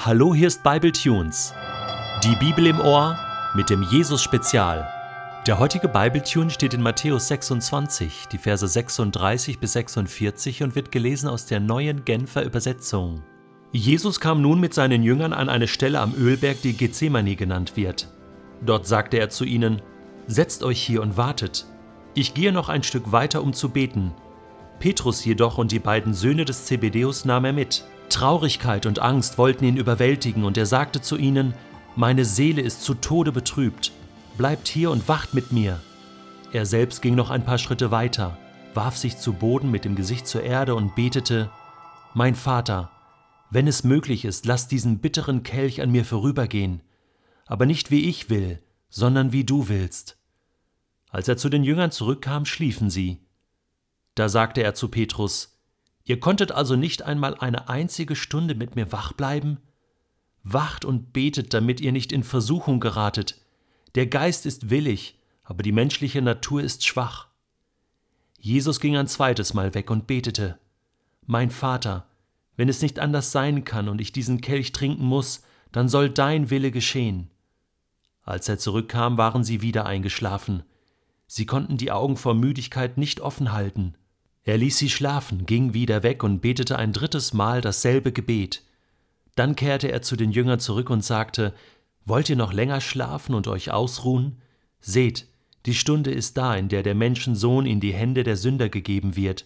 Hallo, hier ist Bible Tunes. Die Bibel im Ohr mit dem Jesus Spezial. Der heutige Bible Tune steht in Matthäus 26, die Verse 36 bis 46 und wird gelesen aus der neuen Genfer Übersetzung. Jesus kam nun mit seinen Jüngern an eine Stelle am Ölberg, die Gethsemane genannt wird. Dort sagte er zu ihnen: Setzt euch hier und wartet. Ich gehe noch ein Stück weiter, um zu beten. Petrus jedoch und die beiden Söhne des Zebedeus nahm er mit. Traurigkeit und Angst wollten ihn überwältigen, und er sagte zu ihnen, Meine Seele ist zu Tode betrübt, bleibt hier und wacht mit mir. Er selbst ging noch ein paar Schritte weiter, warf sich zu Boden mit dem Gesicht zur Erde und betete, Mein Vater, wenn es möglich ist, lass diesen bitteren Kelch an mir vorübergehen, aber nicht wie ich will, sondern wie du willst. Als er zu den Jüngern zurückkam, schliefen sie. Da sagte er zu Petrus, Ihr konntet also nicht einmal eine einzige Stunde mit mir wach bleiben? Wacht und betet, damit ihr nicht in Versuchung geratet. Der Geist ist willig, aber die menschliche Natur ist schwach. Jesus ging ein zweites Mal weg und betete, Mein Vater, wenn es nicht anders sein kann und ich diesen Kelch trinken muss, dann soll dein Wille geschehen. Als er zurückkam, waren sie wieder eingeschlafen. Sie konnten die Augen vor Müdigkeit nicht offen halten. Er ließ sie schlafen, ging wieder weg und betete ein drittes Mal dasselbe Gebet. Dann kehrte er zu den Jüngern zurück und sagte, Wollt ihr noch länger schlafen und euch ausruhen? Seht, die Stunde ist da, in der der Menschensohn in die Hände der Sünder gegeben wird.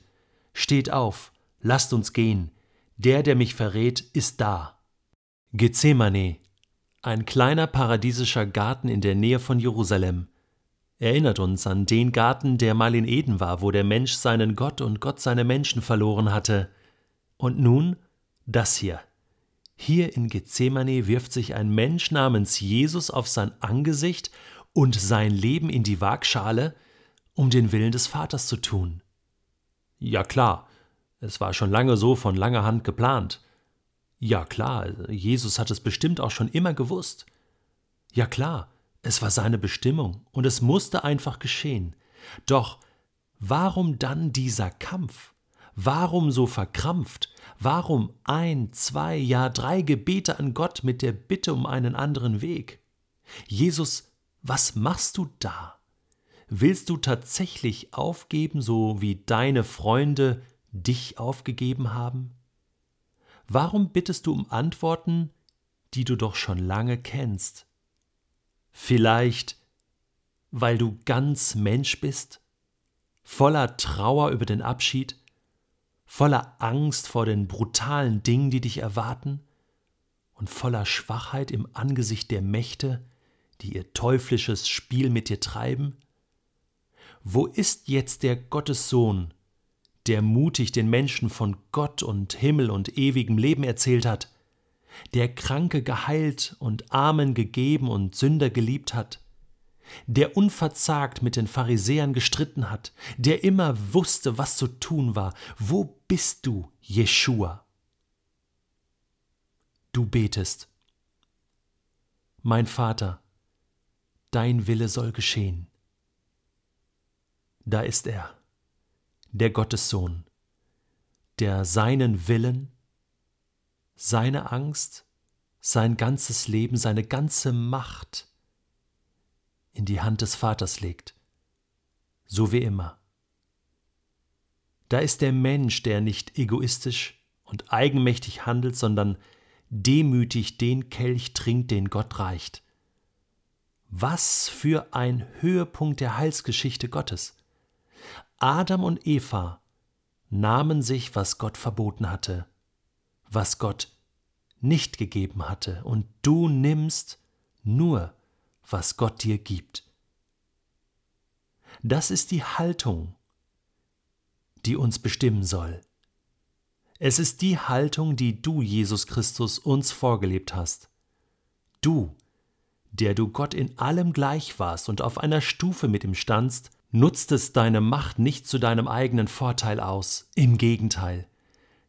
Steht auf, lasst uns gehen. Der, der mich verrät, ist da. Gethsemane, ein kleiner paradiesischer Garten in der Nähe von Jerusalem erinnert uns an den Garten, der mal in Eden war, wo der Mensch seinen Gott und Gott seine Menschen verloren hatte. Und nun das hier. Hier in Gethsemane wirft sich ein Mensch namens Jesus auf sein Angesicht und sein Leben in die Waagschale, um den Willen des Vaters zu tun. Ja klar, es war schon lange so von langer Hand geplant. Ja klar, Jesus hat es bestimmt auch schon immer gewusst. Ja klar, es war seine Bestimmung und es musste einfach geschehen. Doch warum dann dieser Kampf? Warum so verkrampft? Warum ein, zwei, ja drei Gebete an Gott mit der Bitte um einen anderen Weg? Jesus, was machst du da? Willst du tatsächlich aufgeben, so wie deine Freunde dich aufgegeben haben? Warum bittest du um Antworten, die du doch schon lange kennst? Vielleicht, weil du ganz Mensch bist, voller Trauer über den Abschied, voller Angst vor den brutalen Dingen, die dich erwarten, und voller Schwachheit im Angesicht der Mächte, die ihr teuflisches Spiel mit dir treiben? Wo ist jetzt der Gottessohn, der mutig den Menschen von Gott und Himmel und ewigem Leben erzählt hat? Der Kranke geheilt und Armen gegeben und Sünder geliebt hat, der unverzagt mit den Pharisäern gestritten hat, der immer wusste, was zu tun war. Wo bist du, Jeschua? Du betest. Mein Vater, dein Wille soll geschehen. Da ist er, der Gottessohn, der seinen Willen seine Angst, sein ganzes Leben, seine ganze Macht in die Hand des Vaters legt, so wie immer. Da ist der Mensch, der nicht egoistisch und eigenmächtig handelt, sondern demütig den Kelch trinkt, den Gott reicht. Was für ein Höhepunkt der Heilsgeschichte Gottes. Adam und Eva nahmen sich, was Gott verboten hatte, was Gott nicht gegeben hatte, und du nimmst nur, was Gott dir gibt. Das ist die Haltung, die uns bestimmen soll. Es ist die Haltung, die du, Jesus Christus, uns vorgelebt hast. Du, der du Gott in allem gleich warst und auf einer Stufe mit ihm standst, nutztest deine Macht nicht zu deinem eigenen Vorteil aus, im Gegenteil.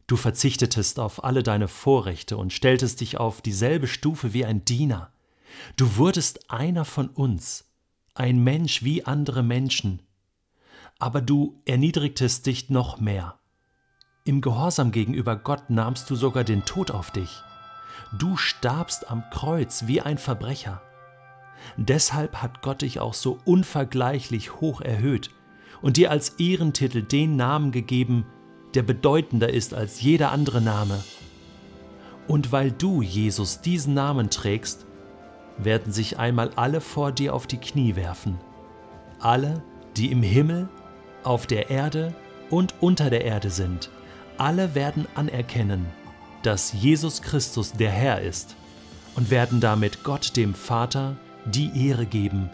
Du verzichtetest auf alle deine Vorrechte und stelltest dich auf dieselbe Stufe wie ein Diener. Du wurdest einer von uns, ein Mensch wie andere Menschen. Aber du erniedrigtest dich noch mehr. Im Gehorsam gegenüber Gott nahmst du sogar den Tod auf dich. Du starbst am Kreuz wie ein Verbrecher. Deshalb hat Gott dich auch so unvergleichlich hoch erhöht und dir als Ehrentitel den Namen gegeben, der bedeutender ist als jeder andere Name. Und weil du, Jesus, diesen Namen trägst, werden sich einmal alle vor dir auf die Knie werfen. Alle, die im Himmel, auf der Erde und unter der Erde sind, alle werden anerkennen, dass Jesus Christus der Herr ist und werden damit Gott dem Vater die Ehre geben,